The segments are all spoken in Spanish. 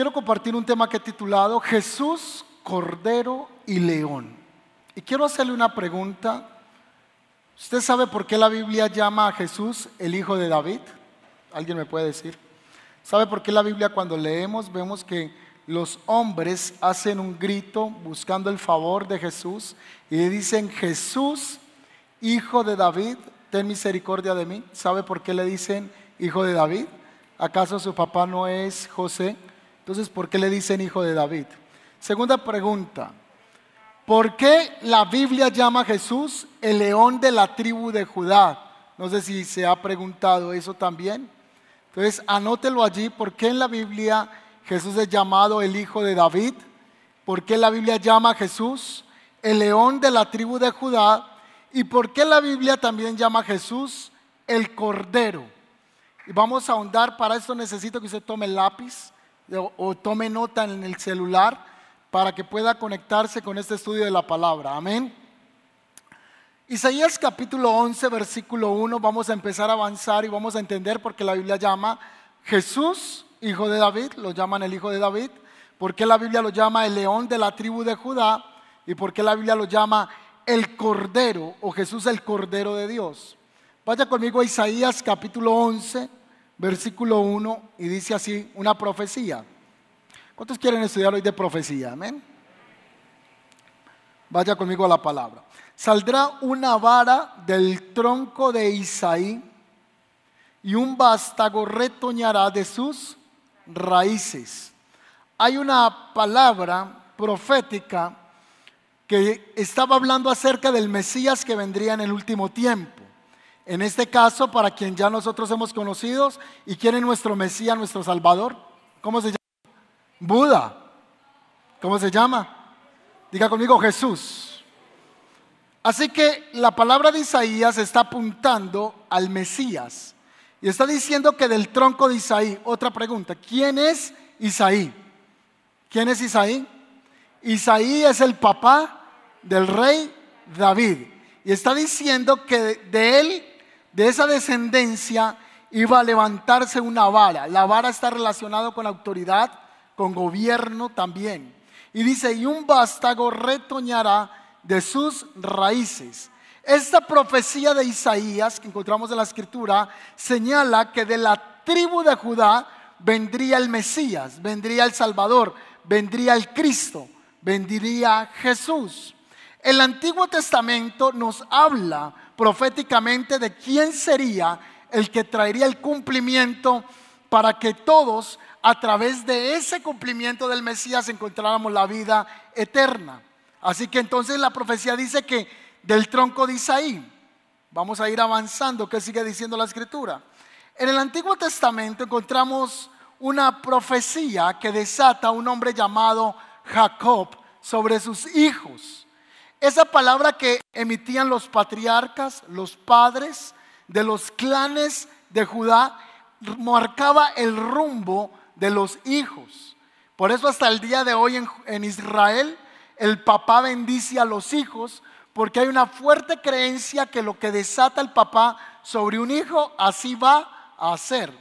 quiero compartir un tema que he titulado Jesús, Cordero y León. Y quiero hacerle una pregunta. ¿Usted sabe por qué la Biblia llama a Jesús el Hijo de David? ¿Alguien me puede decir? ¿Sabe por qué la Biblia cuando leemos vemos que los hombres hacen un grito buscando el favor de Jesús y dicen, Jesús, Hijo de David, ten misericordia de mí? ¿Sabe por qué le dicen Hijo de David? ¿Acaso su papá no es José? Entonces, ¿por qué le dicen hijo de David? Segunda pregunta, ¿por qué la Biblia llama a Jesús el león de la tribu de Judá? No sé si se ha preguntado eso también. Entonces, anótelo allí, ¿por qué en la Biblia Jesús es llamado el hijo de David? ¿Por qué la Biblia llama a Jesús el león de la tribu de Judá? ¿Y por qué la Biblia también llama a Jesús el cordero? Y vamos a ahondar, para esto necesito que usted tome lápiz o, tome nota en el celular para que pueda conectarse con este estudio de la palabra. Amén. Isaías capítulo 11, versículo 1, vamos a empezar a avanzar y vamos a entender por qué la Biblia llama Jesús, hijo de David, lo llaman el hijo de David, por qué la Biblia lo llama el león de la tribu de Judá y por qué la Biblia lo llama el cordero o Jesús el cordero de Dios. Vaya conmigo a Isaías capítulo 11, versículo 1, y dice así, una profecía. ¿Cuántos quieren estudiar hoy de profecía? Amén. Vaya conmigo a la palabra. Saldrá una vara del tronco de Isaí y un vástago retoñará de sus raíces. Hay una palabra profética que estaba hablando acerca del Mesías que vendría en el último tiempo. En este caso, para quien ya nosotros hemos conocido y quién es nuestro Mesías, nuestro Salvador, ¿cómo se llama? Buda. ¿Cómo se llama? Diga conmigo Jesús. Así que la palabra de Isaías está apuntando al Mesías. Y está diciendo que del tronco de Isaí, otra pregunta, ¿quién es Isaí? ¿Quién es Isaí? Isaí es el papá del rey David. Y está diciendo que de él de esa descendencia iba a levantarse una vara. La vara está relacionada con autoridad, con gobierno también. Y dice, y un vástago retoñará de sus raíces. Esta profecía de Isaías que encontramos en la escritura señala que de la tribu de Judá vendría el Mesías, vendría el Salvador, vendría el Cristo, vendría Jesús. El Antiguo Testamento nos habla proféticamente de quién sería el que traería el cumplimiento para que todos a través de ese cumplimiento del Mesías encontráramos la vida eterna. Así que entonces la profecía dice que del tronco de Isaí, vamos a ir avanzando, ¿qué sigue diciendo la escritura? En el Antiguo Testamento encontramos una profecía que desata a un hombre llamado Jacob sobre sus hijos. Esa palabra que emitían los patriarcas, los padres de los clanes de Judá, marcaba el rumbo de los hijos. Por eso hasta el día de hoy en, Israel el papá bendice a los hijos porque hay una fuerte creencia que lo que desata el papá sobre un hijo, así va a ser.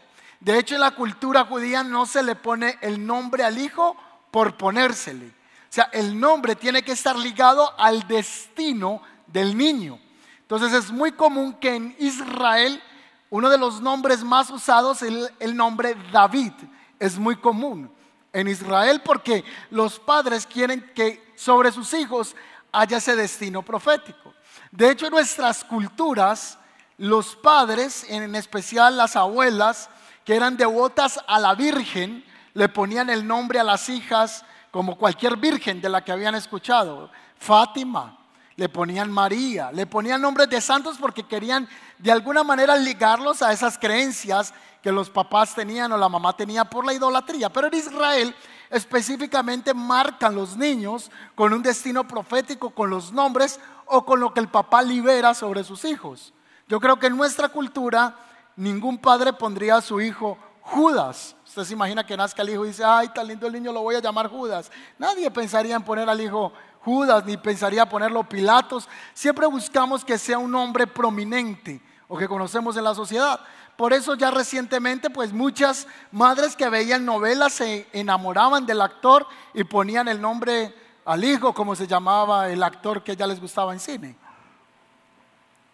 De hecho, en la cultura judía no se le pone el nombre al hijo por ponérsele. O sea, el nombre tiene que estar ligado al destino del niño. Entonces es muy común que en Israel uno de los nombres más usados es el, nombre David. Es muy común en Israel porque los padres quieren que sobre sus hijos haya ese destino profético. De hecho, en nuestras culturas, los padres, en especial las abuelas, que eran devotas a la Virgen, le ponían el nombre a las hijas como cualquier virgen de la que habían escuchado. Fátima, le ponían María, le ponían nombres de santos porque querían de alguna manera ligarlos a esas creencias que los papás tenían o la mamá tenía por la idolatría. Pero en Israel específicamente marcan los niños con un destino profético, con los nombres o con lo que el papá libera sobre sus hijos. Yo creo que en nuestra cultura ningún padre pondría a su hijo Judas. Usted se imagina que nazca el hijo y dice, ay, tan lindo el niño, lo voy a llamar Judas. Nadie pensaría en poner al hijo Judas, ni pensaría ponerlo Pilatos. Siempre buscamos que sea un hombre prominente, o que conocemos en la sociedad. Por eso ya recientemente, pues muchas madres que veían novelas se enamoraban del actor y ponían el nombre al hijo, como se llamaba el actor que ya les gustaba en cine.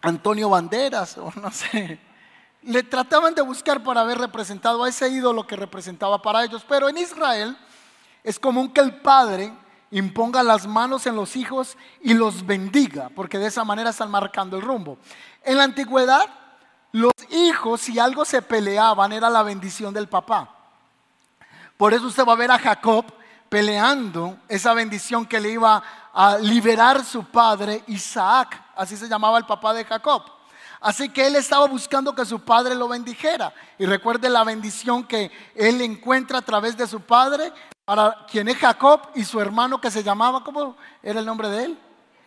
Antonio Banderas, o no sé. Le trataban de buscar para haber representado a ese ídolo que representaba para ellos. Pero en Israel es común que el padre imponga las manos en los hijos y los bendiga, porque de esa manera están marcando el rumbo. En la antigüedad, los hijos, si algo se peleaban, era la bendición del papá. Por eso usted va a ver a Jacob peleando esa bendición que le iba a liberar su padre Isaac, así se llamaba el papá de Jacob. Así que él estaba buscando que su padre lo bendijera. Y recuerde la bendición que él encuentra a través de su padre, para quien es Jacob y su hermano que se llamaba, ¿cómo era el nombre de él?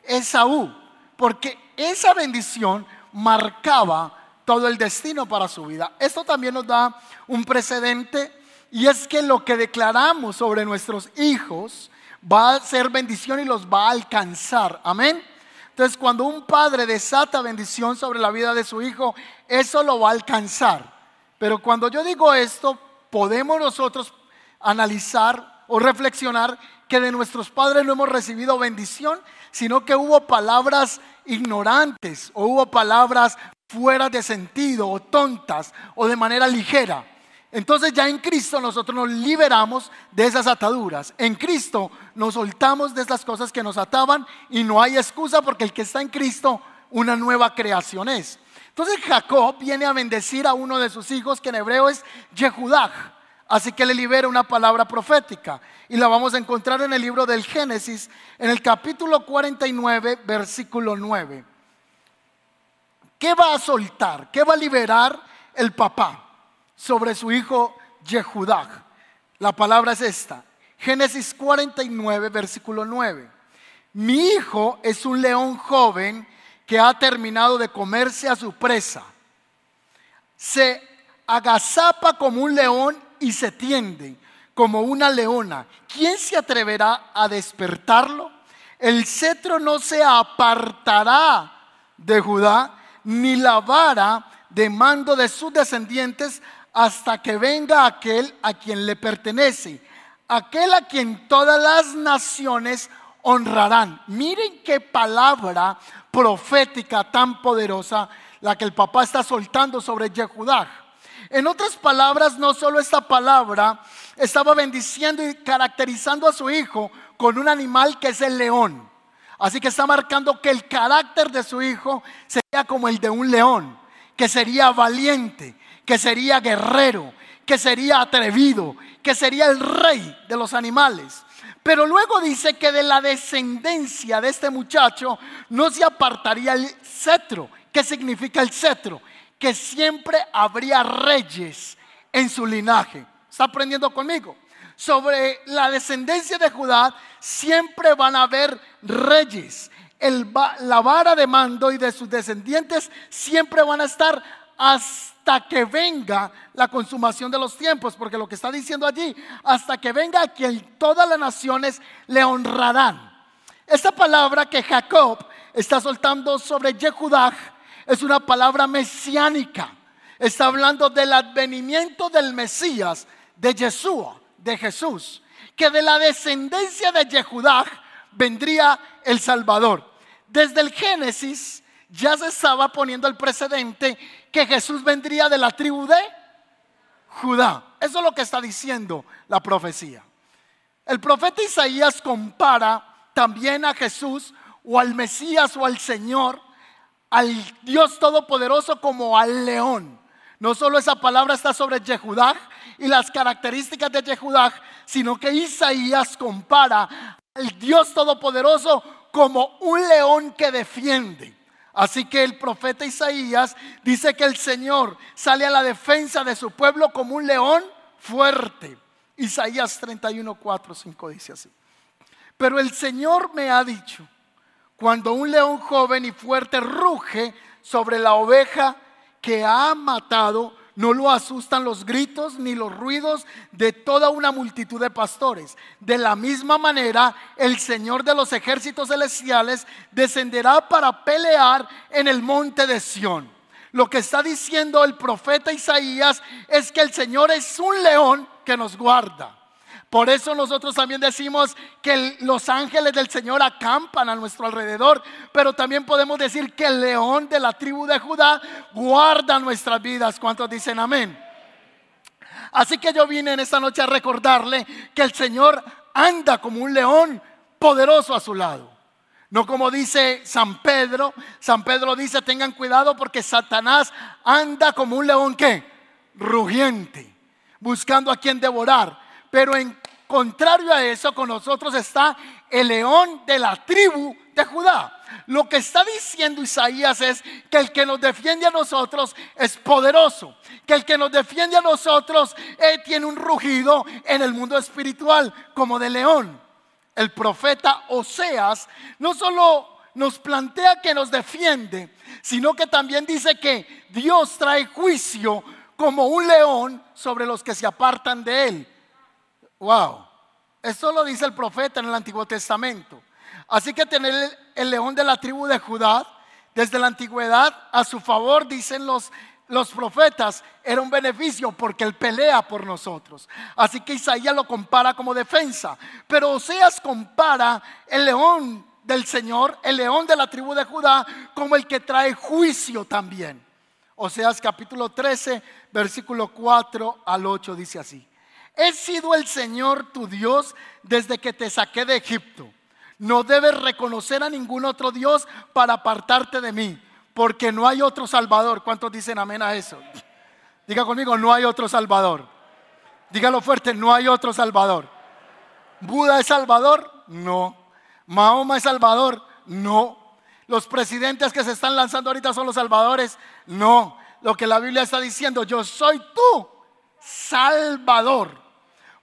Esaú. Porque esa bendición marcaba todo el destino para su vida. Esto también nos da un precedente y es que lo que declaramos sobre nuestros hijos va a ser bendición y los va a alcanzar. Amén. Entonces, cuando un padre desata bendición sobre la vida de su hijo, eso lo va a alcanzar. Pero cuando yo digo esto, podemos nosotros analizar o reflexionar que de nuestros padres no hemos recibido bendición, sino que hubo palabras ignorantes o hubo palabras fuera de sentido o tontas o de manera ligera. Entonces ya en Cristo nosotros nos liberamos de esas ataduras. En Cristo nos soltamos de esas cosas que nos ataban y no hay excusa porque el que está en Cristo una nueva creación es. Entonces Jacob viene a bendecir a uno de sus hijos que en hebreo es Yehudah. Así que le libera una palabra profética y la vamos a encontrar en el libro del Génesis, en el capítulo 49, versículo 9. ¿Qué va a soltar? ¿Qué va a liberar el papá sobre su hijo Yehudá? La palabra es esta. Génesis 49, versículo 9. Mi hijo es un león joven que ha terminado de comerse a su presa. Se agazapa como un león y se tiende como una leona. ¿Quién se atreverá a despertarlo? El cetro no se apartará de Judá, ni la vara de mando de sus descendientes hasta que venga aquel a quien le pertenece, aquel a quien todas las naciones honrarán. Miren qué palabra profética tan poderosa la que el papá está soltando sobre Yehudá. En otras palabras, no solo esta palabra estaba bendiciendo y caracterizando a su hijo con un animal que es el león. Así que está marcando que el carácter de su hijo sería como el de un león, que sería valiente, que sería guerrero, que sería atrevido, que sería el rey de los animales. Pero luego dice que de la descendencia de este muchacho no se apartaría el cetro. ¿Qué significa el cetro? que siempre habría reyes en su linaje. ¿Está aprendiendo conmigo? Sobre la descendencia de Judá siempre van a haber reyes. la vara de mando y de sus descendientes siempre van a estar hasta que venga la consumación de los tiempos, porque lo que está diciendo allí, hasta que venga quien todas las naciones le honrarán. Esta palabra que Jacob está soltando sobre Yehudá es una palabra mesiánica. Está hablando del advenimiento del Mesías, de Yeshua, de Jesús, que de la descendencia de Yehudá vendría el Salvador. Desde el Génesis ya se estaba poniendo el precedente que Jesús vendría de la tribu de Judá. Eso es lo que está diciendo la profecía. El profeta Isaías compara también a Jesús o al Mesías o al Señor al Dios Todopoderoso como al león. No solo esa palabra está sobre Yehudá y las características de Yehudá, sino que Isaías compara al Dios Todopoderoso como un león que defiende. Así que el profeta Isaías dice que el Señor sale a la defensa de su pueblo como un león fuerte. Isaías 31, 4, 5 dice así. Pero el Señor me ha dicho, cuando un león joven y fuerte ruge sobre la oveja que ha matado, no lo asustan los gritos ni los ruidos de toda una multitud de pastores. De la misma manera, el Señor de los ejércitos celestiales descenderá para pelear en el monte de Sión. Lo que está diciendo el profeta Isaías es que el Señor es un león que nos guarda. Por eso nosotros también decimos que los ángeles del Señor acampan a nuestro alrededor, pero también podemos decir que el león de la tribu de Judá guarda nuestras vidas. ¿Cuántos dicen amén? Así que yo vine en esta noche a recordarle que el Señor anda como un león poderoso a su lado. No como dice San Pedro, San Pedro dice, tengan cuidado porque Satanás anda como un león que rugiente, buscando a quien devorar. Pero en contrario a eso, con nosotros está el león de la tribu de Judá. Lo que está diciendo Isaías es que el que nos defiende a nosotros es poderoso, que el que nos defiende a nosotros eh, tiene un rugido en el mundo espiritual como de león el profeta Oseas, no solo nos plantea que nos defiende, sino que también dice que Dios trae juicio como un león sobre los que se apartan de él. Wow, esto lo dice el profeta en el Antiguo Testamento. Así que tener el león de la tribu de Judá desde la antigüedad a su favor, dicen los los profetas era un beneficio porque Él pelea por nosotros. Así que Isaías lo compara como defensa. Pero Oseas compara el león del Señor, el león de la tribu de Judá, como el que trae juicio también. Oseas capítulo 13, versículo 4 al 8 dice así. He sido el Señor tu Dios desde que te saqué de Egipto. No debes reconocer a ningún otro Dios para apartarte de mí porque no hay otro Salvador. ¿Cuántos dicen amén a eso? Diga conmigo, no hay otro Salvador. Dígalo fuerte, no hay otro Salvador. ¿Buda es Salvador? No. ¿Mahoma es Salvador? No. ¿Los presidentes que se están lanzando ahorita son los salvadores? No. Lo que la Biblia está diciendo, yo soy tú, Salvador.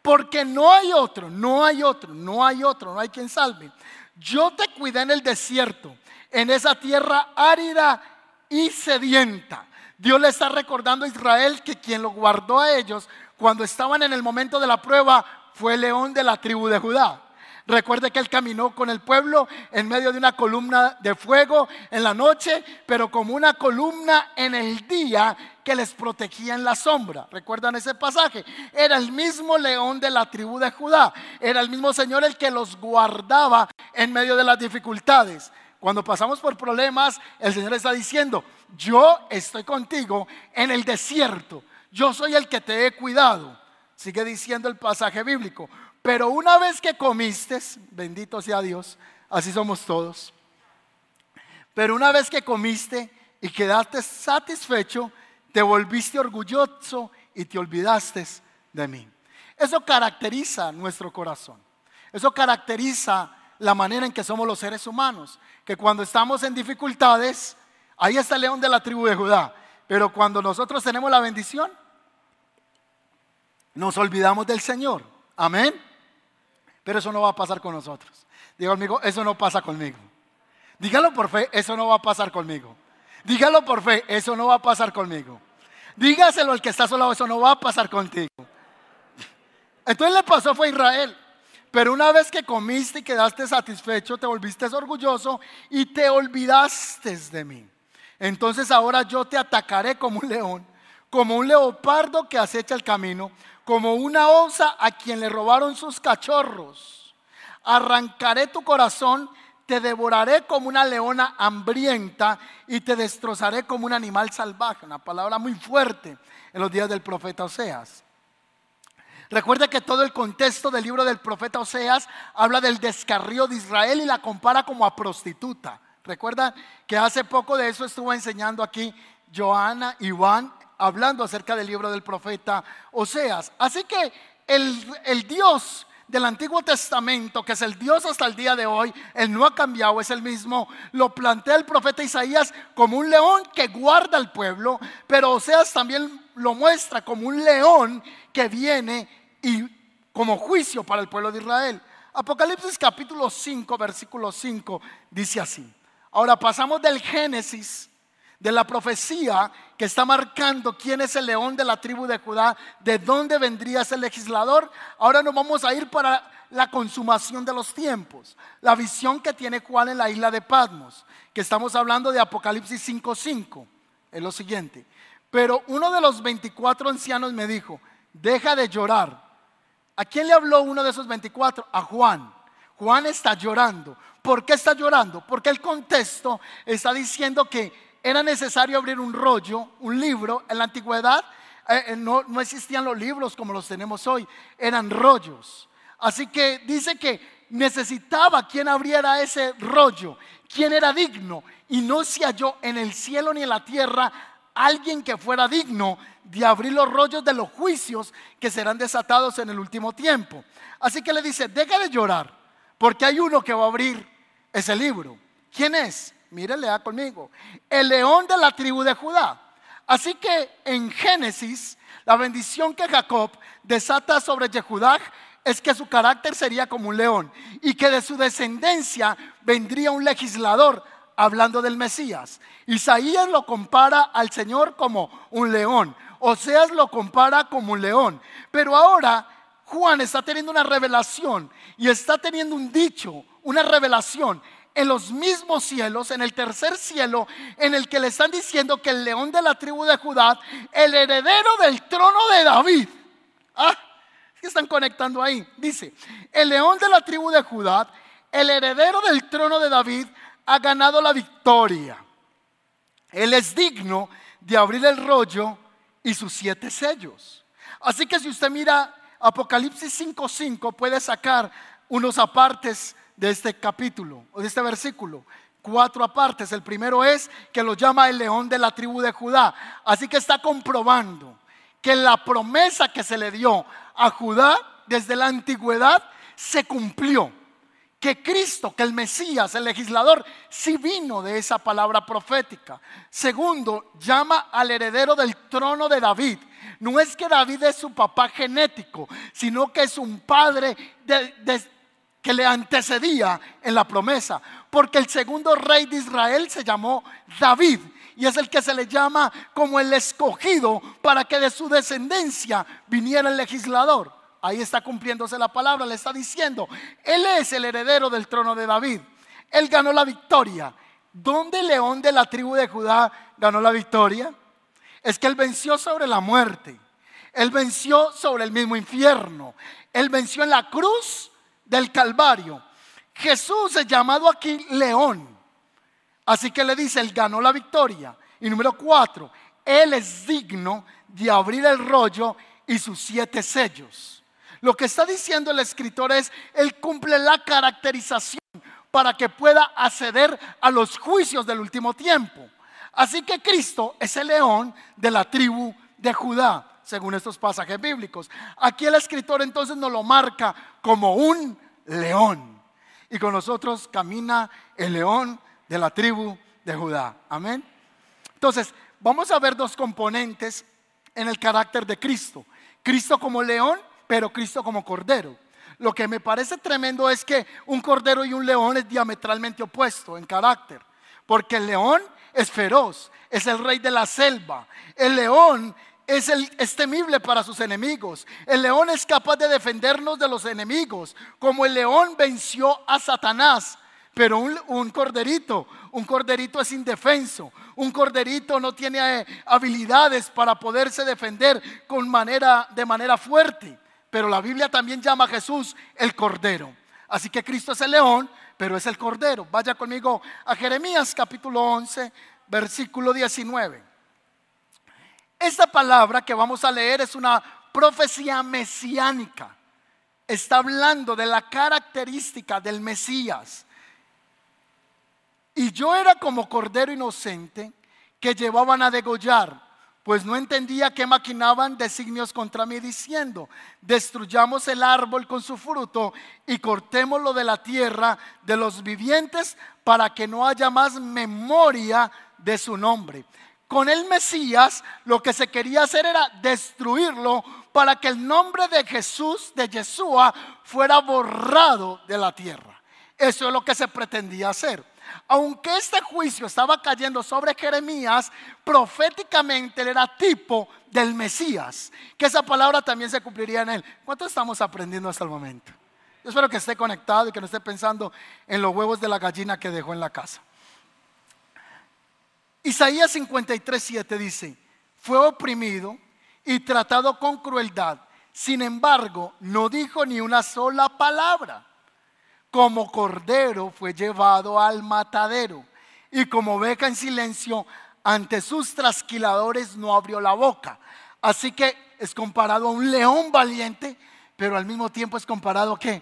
Porque no hay otro, no hay otro, no hay otro, no hay quien salve. Yo te cuidé en el desierto en esa tierra árida y sedienta. Dios le está recordando a Israel que quien lo guardó a ellos cuando estaban en el momento de la prueba fue el león de la tribu de Judá. Recuerde que él caminó con el pueblo en medio de una columna de fuego en la noche, pero como una columna en el día que les protegía en la sombra. ¿Recuerdan ese pasaje? Era el mismo león de la tribu de Judá. Era el mismo Señor el que los guardaba en medio de las dificultades. Cuando pasamos por problemas, el Señor está diciendo, yo estoy contigo en el desierto, yo soy el que te he cuidado. Sigue diciendo el pasaje bíblico, pero una vez que comiste, bendito sea Dios, así somos todos, pero una vez que comiste y quedaste satisfecho, te volviste orgulloso y te olvidaste de mí. Eso caracteriza nuestro corazón. Eso caracteriza la manera en que somos los seres humanos que cuando estamos en dificultades, ahí está el león de la tribu de Judá. Pero cuando nosotros tenemos la bendición, nos olvidamos del Señor. Amén. Pero eso no va a pasar con nosotros. Digo amigo, eso no pasa conmigo. Dígalo por fe, eso no va a pasar conmigo. Dígalo por fe, eso no va a pasar conmigo. Dígaselo al que está solo, eso no va a pasar contigo. Entonces le pasó fue a Israel. Pero una vez que comiste y quedaste satisfecho, te volviste orgulloso y te olvidaste de mí. Entonces ahora yo te atacaré como un león, como un leopardo que acecha el camino, como una osa a quien le robaron sus cachorros. Arrancaré tu corazón, te devoraré como una leona hambrienta y te destrozaré como un animal salvaje. Una palabra muy fuerte en los días del profeta Oseas. Recuerda que todo el contexto del libro del profeta Oseas habla del descarrío de Israel y la compara como a prostituta. Recuerda que hace poco de eso estuvo enseñando aquí Joana Juan hablando acerca del libro del profeta Oseas. Así que el, Dios del Antiguo Testamento, que es el Dios hasta el día de hoy, Él no ha cambiado, es el mismo, lo plantea el profeta Isaías como un león que guarda al pueblo, pero Oseas también lo muestra como un león que viene y como juicio para el pueblo de Israel. Apocalipsis capítulo 5, versículo 5 dice así. Ahora pasamos del Génesis, de la profecía que está marcando quién es el león de la tribu de Judá, de dónde vendría ese legislador. Ahora nos vamos a ir para la consumación de los tiempos, la visión que tiene Juan en la isla de Patmos, que estamos hablando de Apocalipsis 5.5. es lo siguiente. Pero uno de los 24 ancianos me dijo, deja de llorar. ¿A quién le habló uno de esos 24? A Juan. Juan está llorando. ¿Por qué está llorando? Porque el contexto está diciendo que era necesario abrir un rollo, un libro. En la antigüedad eh, eh, no, no existían los libros como los tenemos hoy, eran rollos. Así que dice que necesitaba quien abriera ese rollo, quien era digno, y no se halló en el cielo ni en la tierra alguien que fuera digno de abrir los rollos de los juicios que serán desatados en el último tiempo. Así que le dice, deja de llorar, porque hay uno que va a abrir ese libro. ¿Quién es? Mire, lea conmigo. El león de la tribu de Judá. Así que en Génesis, la bendición que Jacob desata sobre Jehudá es que su carácter sería como un león y que de su descendencia vendría un legislador hablando del Mesías. Isaías lo compara al Señor como un león. Oseas lo compara como un león. Pero ahora Juan está teniendo una revelación y está teniendo un dicho, una revelación en los mismos cielos, en el tercer cielo, en el que le están diciendo que el león de la tribu de Judá, el heredero del trono de David, ah, ¿qué están conectando ahí? Dice, el león de la tribu de Judá, el heredero del trono de David, ha ganado la victoria. Él es digno de abrir el rollo y sus siete sellos. Así que si usted mira Apocalipsis 5:5, puede sacar unos apartes de este capítulo o de este versículo. Cuatro apartes. El primero es que lo llama el león de la tribu de Judá. Así que está comprobando que la promesa que se le dio a Judá desde la antigüedad se cumplió que Cristo, que el Mesías, el legislador, sí vino de esa palabra profética. Segundo, llama al heredero del trono de David. No es que David es su papá genético, sino que es un padre que le antecedía en la promesa. Porque el segundo rey de Israel se llamó David y es el que se le llama como el escogido para que de su descendencia viniera el legislador. Ahí está cumpliéndose la palabra, le está diciendo, Él es el heredero del trono de David. Él ganó la victoria. ¿Dónde el león de la tribu de Judá ganó la victoria? Es que Él venció sobre la muerte. Él venció sobre el mismo infierno. Él venció en la cruz del Calvario. Jesús es llamado aquí león. Así que le dice, Él ganó la victoria. Y número cuatro, Él es digno de abrir el rollo y sus siete sellos. Lo que está diciendo el escritor es, Él cumple la caracterización para que pueda acceder a los juicios del último tiempo. Así que Cristo es el león de la tribu de Judá, según estos pasajes bíblicos. Aquí el escritor entonces nos lo marca como un león. Y con nosotros camina el león de la tribu de Judá. Amén. Entonces, vamos a ver dos componentes en el carácter de Cristo. Cristo como león pero Cristo como cordero. Lo que me parece tremendo es que un cordero y un león es diametralmente opuesto en carácter, porque el león es feroz, es el rey de la selva. El león es, el, temible para sus enemigos. El león es capaz de defendernos de los enemigos, como el león venció a Satanás. Pero un, un, corderito, un corderito es indefenso. Un corderito no tiene eh, habilidades para poderse defender con manera, de manera fuerte pero la Biblia también llama a Jesús el Cordero. Así que Cristo es el león, pero es el Cordero. Vaya conmigo a Jeremías capítulo 11, versículo 19. Esta palabra que vamos a leer es una profecía mesiánica. Está hablando de la característica del Mesías. Y yo era como cordero inocente que llevaban a degollar pues no entendía que maquinaban designios contra mí diciendo, destruyamos el árbol con su fruto y cortémoslo de la tierra de los vivientes para que no haya más memoria de su nombre. Con el Mesías lo que se quería hacer era destruirlo para que el nombre de Jesús, de Yeshua, fuera borrado de la tierra. Eso es lo que se pretendía hacer aunque este juicio estaba cayendo sobre Jeremías, proféticamente él era tipo del Mesías, que esa palabra también se cumpliría en él. ¿Cuánto estamos aprendiendo hasta el momento? Yo espero que esté conectado y que no esté pensando en los huevos de la gallina que dejó en la casa. Isaías 53, 7 dice, fue oprimido y tratado con crueldad. Sin embargo, no dijo ni una sola palabra. Como cordero fue llevado al matadero y como beca en silencio ante sus trasquiladores no abrió la boca. Así que es comparado a un león valiente, pero al mismo tiempo es comparado a qué?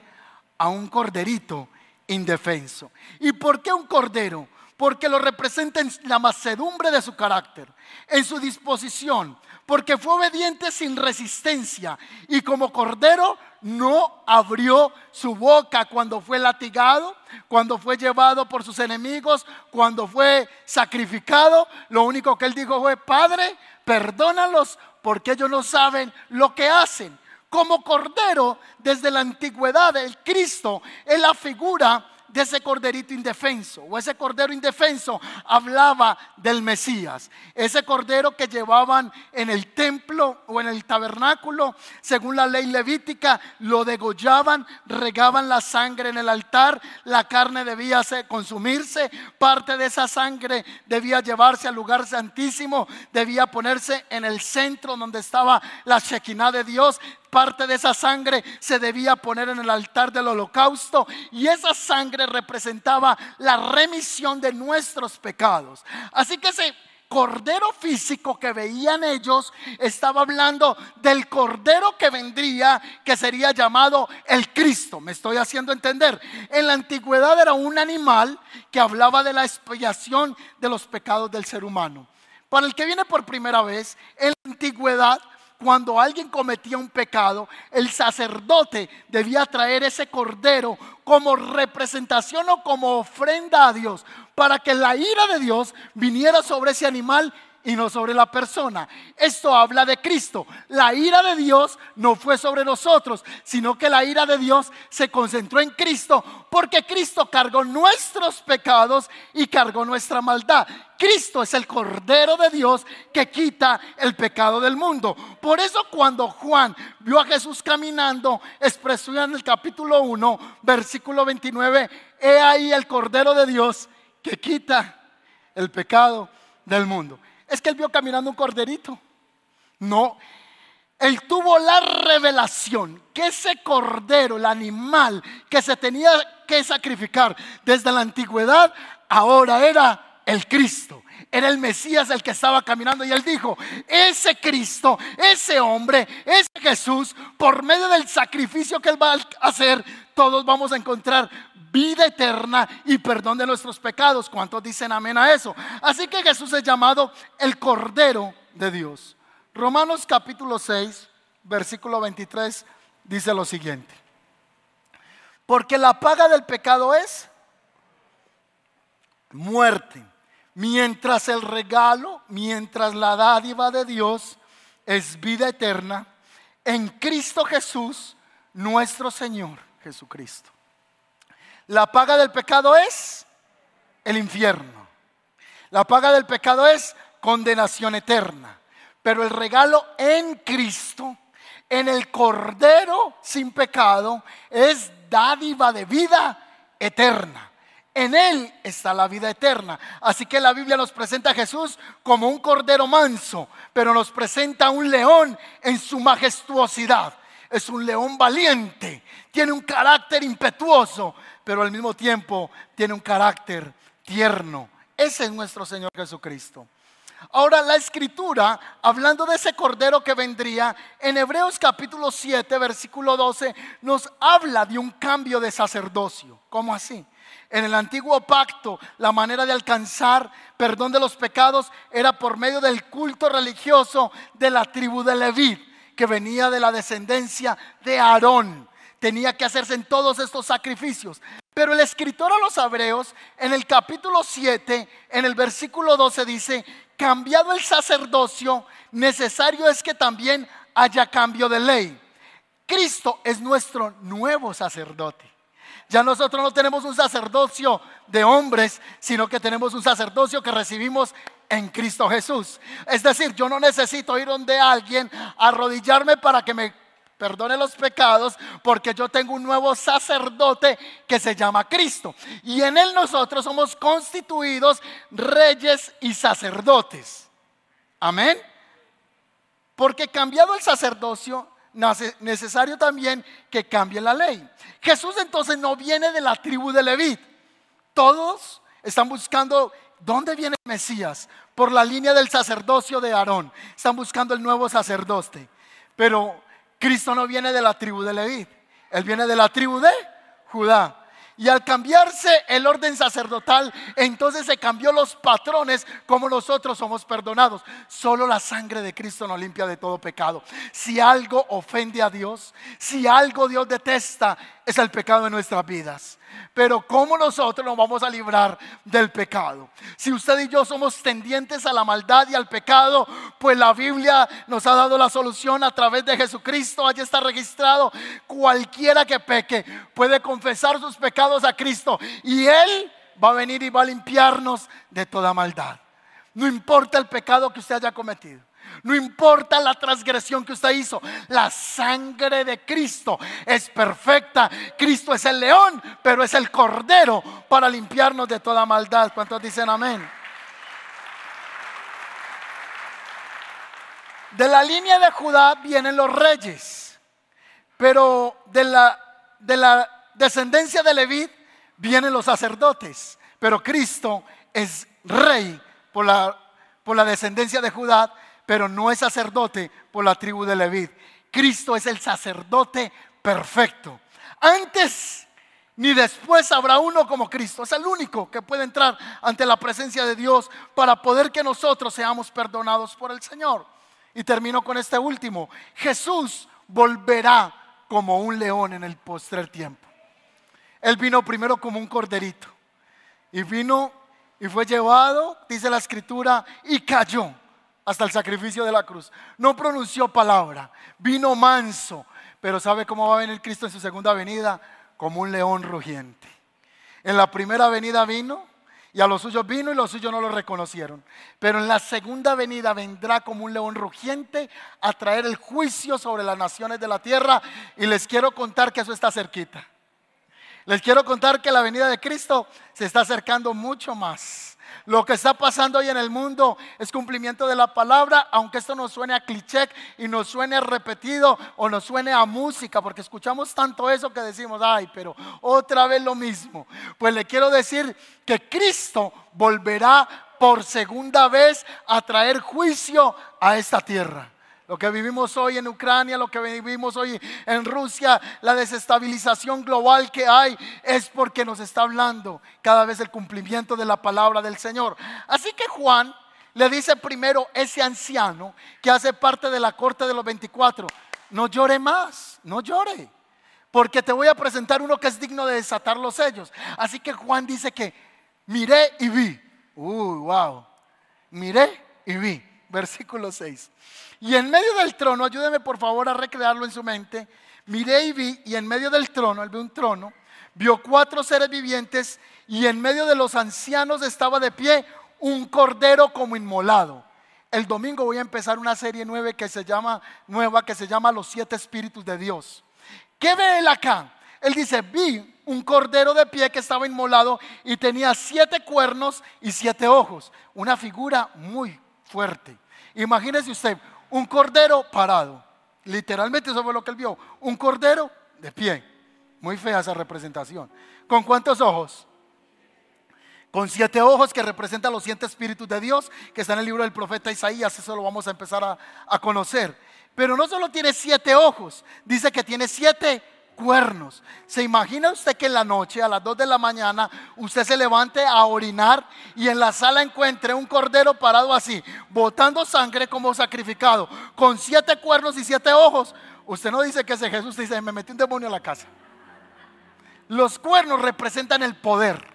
A un corderito indefenso. ¿Y por qué un cordero? Porque lo representa en la macedumbre de su carácter, en su disposición, porque fue obediente sin resistencia y como cordero no abrió su boca cuando fue latigado, cuando fue llevado por sus enemigos, cuando fue sacrificado. Lo único que él dijo fue, Padre, perdónalos porque ellos no saben lo que hacen. Como cordero, desde la antigüedad, el Cristo es la figura de ese corderito indefenso o ese cordero indefenso hablaba del Mesías. Ese cordero que llevaban en el templo o en el tabernáculo, según la ley levítica, lo degollaban, regaban la sangre en el altar, la carne debía consumirse, parte de esa sangre debía llevarse al lugar santísimo, debía ponerse en el centro donde estaba la Shekinah de Dios, parte de esa sangre se debía poner en el altar del holocausto y esa sangre representaba la remisión de nuestros pecados. Así que ese cordero físico que veían ellos estaba hablando del cordero que vendría, que sería llamado el Cristo. Me estoy haciendo entender. En la antigüedad era un animal que hablaba de la expiación de los pecados del ser humano. Para el que viene por primera vez, en la antigüedad cuando alguien cometía un pecado, el sacerdote debía traer ese cordero como representación o como ofrenda a Dios, para que la ira de Dios viniera sobre ese animal y no sobre la persona. Esto habla de Cristo. La ira de Dios no fue sobre nosotros, sino que la ira de Dios se concentró en Cristo, porque Cristo cargó nuestros pecados y cargó nuestra maldad. Cristo es el Cordero de Dios que quita el pecado del mundo. Por eso cuando Juan vio a Jesús caminando, expresó en el capítulo 1, versículo 29, he ahí el Cordero de Dios que quita el pecado del mundo es que él vio caminando un corderito. No, él tuvo la revelación que ese cordero, el animal que se tenía que sacrificar desde la antigüedad, ahora era el Cristo. Era el Mesías el que estaba caminando y él dijo, ese Cristo, ese hombre, ese Jesús, por medio del sacrificio que él va a hacer, todos vamos a encontrar vida eterna y perdón de nuestros pecados. ¿Cuántos dicen amén a eso? Así que Jesús es llamado el Cordero de Dios. Romanos capítulo 6, versículo 23 dice lo siguiente. Porque la paga del pecado es muerte, mientras el regalo, mientras la dádiva de Dios es vida eterna en Cristo Jesús, nuestro Señor Jesucristo. La paga del pecado es el infierno. La paga del pecado es condenación eterna. Pero el regalo en Cristo, en el Cordero sin pecado, es dádiva de vida eterna. En Él está la vida eterna. Así que la Biblia nos presenta a Jesús como un cordero manso, pero nos presenta a un león en su majestuosidad. Es un león valiente, tiene un carácter impetuoso, pero al mismo tiempo tiene un carácter tierno. Ese es nuestro Señor Jesucristo. Ahora la escritura, hablando de ese cordero que vendría, en Hebreos capítulo 7, versículo 12, nos habla de un cambio de sacerdocio. ¿Cómo así? En el antiguo pacto, la manera de alcanzar perdón de los pecados era por medio del culto religioso de la tribu de Leví, que venía de la descendencia de Aarón tenía que hacerse en todos estos sacrificios. Pero el escritor a los hebreos, en el capítulo 7, en el versículo 12 dice, cambiado el sacerdocio, necesario es que también haya cambio de ley. Cristo es nuestro nuevo sacerdote. Ya nosotros no tenemos un sacerdocio de hombres, sino que tenemos un sacerdocio que recibimos en Cristo Jesús. Es decir, yo no necesito ir donde alguien, arrodillarme para que me perdone los pecados, porque yo tengo un nuevo sacerdote que se llama Cristo. Y en él nosotros somos constituidos reyes y sacerdotes. Amén. Porque cambiado el sacerdocio, necesario también que cambie la ley. Jesús entonces no viene de la tribu de Leví. Todos están buscando dónde viene el Mesías por la línea del sacerdocio de Aarón. Están buscando el nuevo sacerdote. Pero Cristo no viene de la tribu de Leví. Él viene de la tribu de Judá. Y al cambiarse el orden sacerdotal, entonces se cambió los patrones como nosotros somos perdonados. Solo la sangre de Cristo nos limpia de todo pecado. Si algo ofende a Dios, si algo Dios detesta, es el pecado de nuestras vidas. Pero ¿cómo nosotros nos vamos a librar del pecado? Si usted y yo somos tendientes a la maldad y al pecado, pues la Biblia nos ha dado la solución a través de Jesucristo. Allí está registrado. Cualquiera que peque puede confesar sus pecados a Cristo y Él va a venir y va a limpiarnos de toda maldad. No importa el pecado que usted haya cometido. No importa la transgresión que usted hizo, la sangre de Cristo es perfecta. Cristo es el león, pero es el cordero para limpiarnos de toda maldad. ¿Cuántos dicen amén? De la línea de Judá vienen los reyes, pero de la, de la descendencia de Leví vienen los sacerdotes. Pero Cristo es rey por la descendencia de Judá pero no es sacerdote por la tribu de Leví. Cristo es el sacerdote perfecto. Antes ni después habrá uno como Cristo. Es el único que puede entrar ante la presencia de Dios para poder que nosotros seamos perdonados por el Señor. Y termino con este último. Jesús volverá como un león en el postrer tiempo. Él vino primero como un corderito. Y vino y fue llevado, dice la escritura, y cayó hasta el sacrificio de la cruz. No pronunció palabra, vino manso, pero ¿sabe cómo va a venir Cristo en su segunda venida? Como un león rugiente. En la primera venida vino y a los suyos vino y los suyos no lo reconocieron. Pero en la segunda venida vendrá como un león rugiente a traer el juicio sobre las naciones de la tierra y les quiero contar que eso está cerquita. Les quiero contar que la venida de Cristo se está acercando mucho más. Lo que está pasando hoy en el mundo es cumplimiento de la palabra, aunque esto nos suene a cliché y nos suene repetido o nos suene a música, porque escuchamos tanto eso que decimos, ay, pero otra vez lo mismo. Pues le quiero decir que Cristo volverá por segunda vez a traer juicio a esta tierra. Lo que vivimos hoy en Ucrania, lo que vivimos hoy en Rusia, la desestabilización global que hay, es porque nos está hablando cada vez el cumplimiento de la palabra del Señor. Así que Juan le dice primero ese anciano que hace parte de la corte de los 24, no llore más, no llore, porque te voy a presentar uno que es digno de desatar los sellos. Así que Juan dice que miré y vi. Uy, wow. Miré y vi. Versículo 6. Y en medio del trono, ayúdeme por favor a recrearlo en su mente, miré y vi, y en medio del trono, él vio un trono, vio cuatro seres vivientes, y en medio de los ancianos estaba de pie un cordero como inmolado. El domingo voy a empezar una serie nueva que se llama, nueva que se llama Los siete espíritus de Dios. ¿Qué ve él acá? Él dice, vi un cordero de pie que estaba inmolado y tenía siete cuernos y siete ojos. Una figura muy fuerte. Imagínese usted, un cordero parado. Literalmente eso fue lo que él vio. Un cordero de pie. Muy fea esa representación. ¿Con cuántos ojos? Con siete ojos que representan los siete espíritus de Dios, que está en el libro del profeta Isaías. Eso lo vamos a empezar a, a conocer. Pero no solo tiene siete ojos, dice que tiene siete cuernos. ¿Se imagina usted que en la noche, a las 2 de la mañana, usted se levante a orinar y en la sala encuentre un cordero parado así, botando sangre como sacrificado, con siete cuernos y siete ojos? Usted no dice que ese Jesús, dice, me metí un demonio a la casa. Los cuernos representan el poder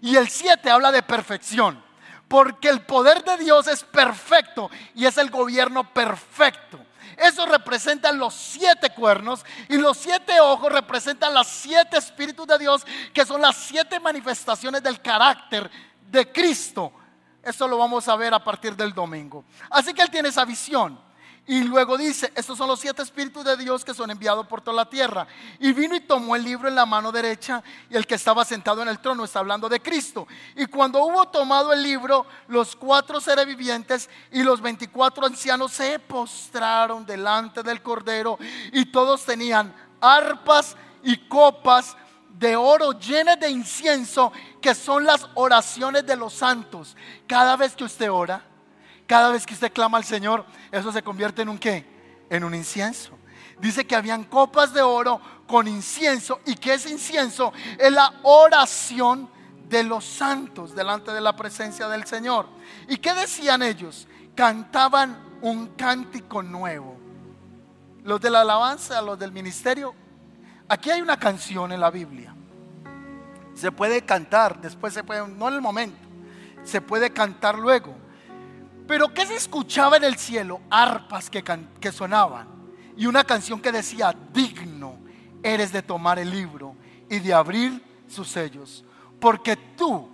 y el siete habla de perfección, porque el poder de Dios es perfecto y es el gobierno perfecto. Eso representan los siete cuernos y los siete ojos representan las siete espíritus de Dios, que son las siete manifestaciones del carácter de Cristo. Eso lo vamos a ver a partir del domingo. Así que él tiene esa visión. Y luego dice, estos son los siete espíritus de Dios que son enviados por toda la tierra. Y vino y tomó el libro en la mano derecha y el que estaba sentado en el trono está hablando de Cristo. Y cuando hubo tomado el libro, los cuatro seres vivientes y los veinticuatro ancianos se postraron delante del Cordero y todos tenían arpas y copas de oro llenas de incienso, que son las oraciones de los santos. Cada vez que usted ora, cada vez que usted clama al Señor, eso se convierte en un qué? En un incienso. Dice que habían copas de oro con incienso y que ese incienso es la oración de los santos delante de la presencia del Señor. ¿Y qué decían ellos? Cantaban un cántico nuevo. Los de la alabanza, los del ministerio. Aquí hay una canción en la Biblia. Se puede cantar, después se puede, no en el momento, se puede cantar luego. Pero ¿qué se escuchaba en el cielo? Arpas que, que sonaban y una canción que decía, digno eres de tomar el libro y de abrir sus sellos. Porque tú,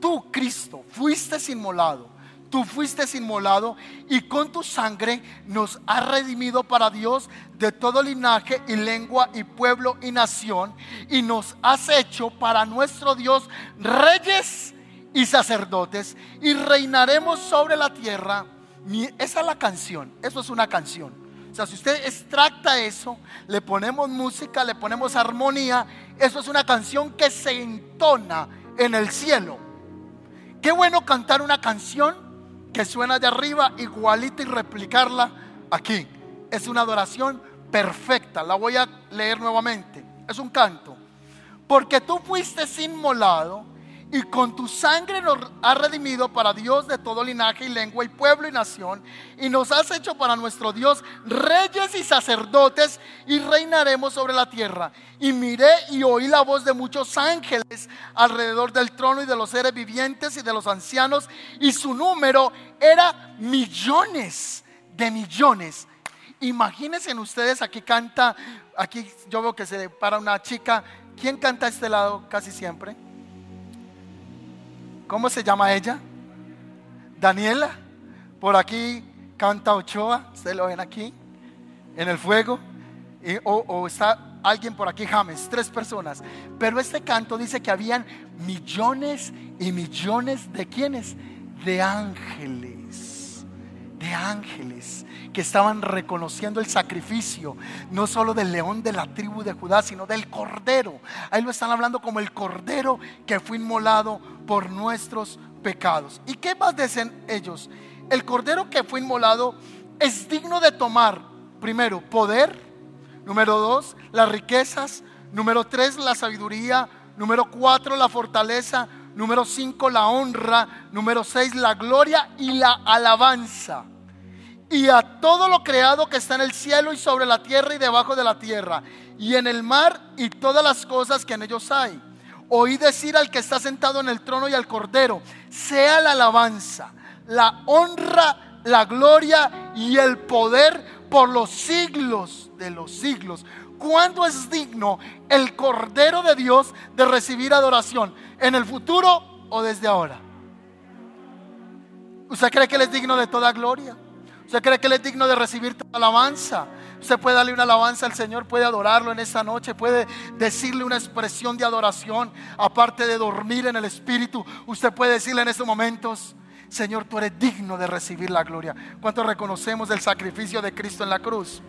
tú Cristo, fuiste inmolado, tú fuiste inmolado y con tu sangre nos has redimido para Dios de todo linaje y lengua y pueblo y nación y nos has hecho para nuestro Dios reyes y sacerdotes y reinaremos sobre la tierra. Esa es la canción, eso es una canción. O sea, si usted extracta eso, le ponemos música, le ponemos armonía, eso es una canción que se entona en el cielo. Qué bueno cantar una canción que suena de arriba igualita y replicarla aquí. Es una adoración perfecta. La voy a leer nuevamente. Es un canto. Porque tú fuiste inmolado y con tu sangre nos has redimido para Dios de todo linaje y lengua y pueblo y nación, y nos has hecho para nuestro Dios reyes y sacerdotes, y reinaremos sobre la tierra. Y miré y oí la voz de muchos ángeles alrededor del trono y de los seres vivientes y de los ancianos, y su número era millones de millones. Imagínense ustedes, aquí canta, aquí yo veo que se para una chica. ¿Quién canta a este lado casi siempre? ¿Cómo se llama ella? Daniela. Por aquí canta Ochoa. Ustedes lo ven aquí. En el fuego. o, está alguien por aquí, James. Tres personas. Pero este canto dice que habían millones y millones de quienes? De ángeles. De ángeles que estaban reconociendo el sacrificio, no solo del león de la tribu de Judá, sino del cordero. Ahí lo están hablando como el cordero que fue inmolado por nuestros pecados. ¿Y qué más dicen ellos? El cordero que fue inmolado es digno de tomar, primero, poder, número dos, las riquezas, número tres, la sabiduría, número cuatro, la fortaleza, número cinco, la honra, número seis, la gloria y la alabanza y a todo lo creado que está en el cielo y sobre la tierra y debajo de la tierra, y en el mar y todas las cosas que en ellos hay. Oí decir al que está sentado en el trono y al cordero, sea la alabanza, la honra, la gloria y el poder por los siglos de los siglos. ¿Cuándo es digno el cordero de Dios de recibir adoración? ¿En el futuro o desde ahora? ¿Usted cree que Él es digno de toda gloria? ¿Usted cree que Él es digno de recibir toda alabanza? Usted puede darle una alabanza al Señor, puede adorarlo en esta noche, puede decirle una expresión de adoración, aparte de dormir en el Espíritu. Usted puede decirle en estos momentos, Señor, tú eres digno de recibir la gloria. ¿Cuánto reconocemos el sacrificio de Cristo en la cruz?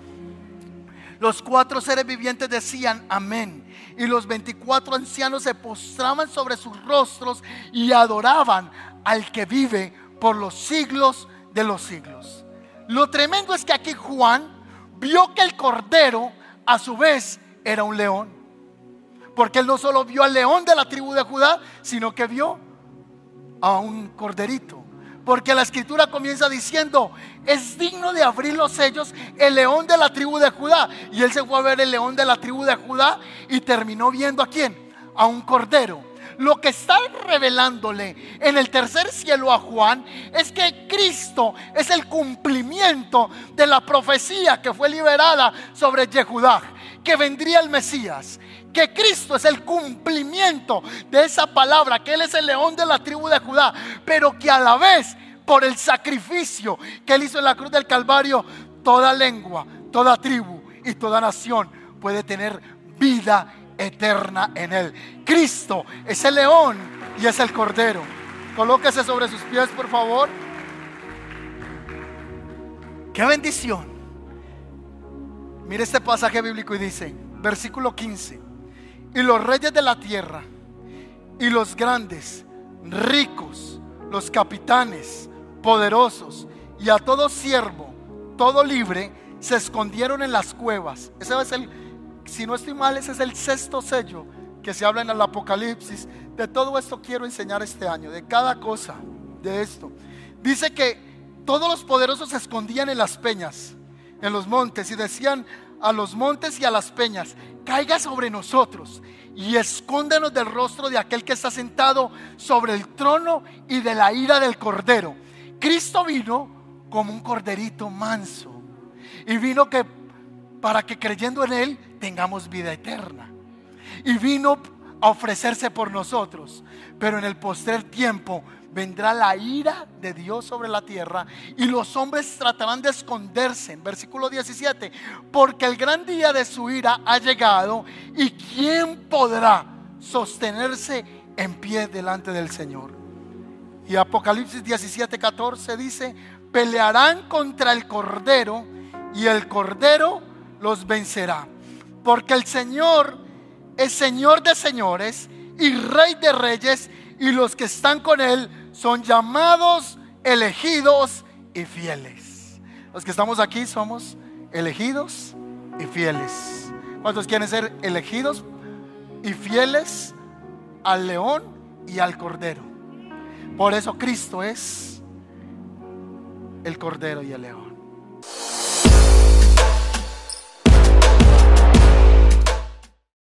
Los cuatro seres vivientes decían amén. Y los veinticuatro ancianos se postraban sobre sus rostros y adoraban al que vive por los siglos de los siglos. Lo tremendo es que aquí Juan vio que el cordero a su vez era un león. Porque él no solo vio al león de la tribu de Judá, sino que vio a un corderito. Porque la escritura comienza diciendo, es digno de abrir los sellos el león de la tribu de Judá. Y él se fue a ver el león de la tribu de Judá y terminó viendo a quién? A un cordero lo que está revelándole en el tercer cielo a Juan es que Cristo es el cumplimiento de la profecía que fue liberada sobre Yehudá, que vendría el Mesías, que Cristo es el cumplimiento de esa palabra, que Él es el león de la tribu de Judá, pero que a la vez por el sacrificio que Él hizo en la cruz del Calvario, toda lengua, toda tribu y toda nación puede tener vida eterna en Él. Cristo es el león y es el cordero. Colóquese sobre sus pies, por favor. Qué bendición. Mire este pasaje bíblico y dice, versículo 15, y los reyes de la tierra, y los grandes, ricos, los capitanes, poderosos, y a todo siervo, todo libre, se escondieron en las cuevas. Ese es el, si no estoy mal, ese es el sexto sello que se habla en el Apocalipsis. De todo esto quiero enseñar este año, de cada cosa de esto. Dice que todos los poderosos se escondían en las peñas, en los montes, y decían a los montes y a las peñas, caiga sobre nosotros y escóndenos del rostro de aquel que está sentado sobre el trono y de la ira del cordero. Cristo vino como un corderito manso y vino que para que creyendo en él tengamos vida eterna. Y vino a ofrecerse por nosotros, pero en el postrer tiempo vendrá la ira de Dios sobre la tierra y los hombres tratarán de esconderse. En versículo 17, porque el gran día de su ira ha llegado y ¿quién podrá sostenerse en pie delante del Señor? Y Apocalipsis 17, 14 dice, pelearán contra el Cordero y el Cordero los vencerá. Porque el Señor es Señor de señores y Rey de reyes y los que están con Él son llamados, elegidos y fieles. Los que estamos aquí somos elegidos y fieles. ¿Cuántos quieren ser elegidos y fieles al león y al cordero? Por eso Cristo es el cordero y el león.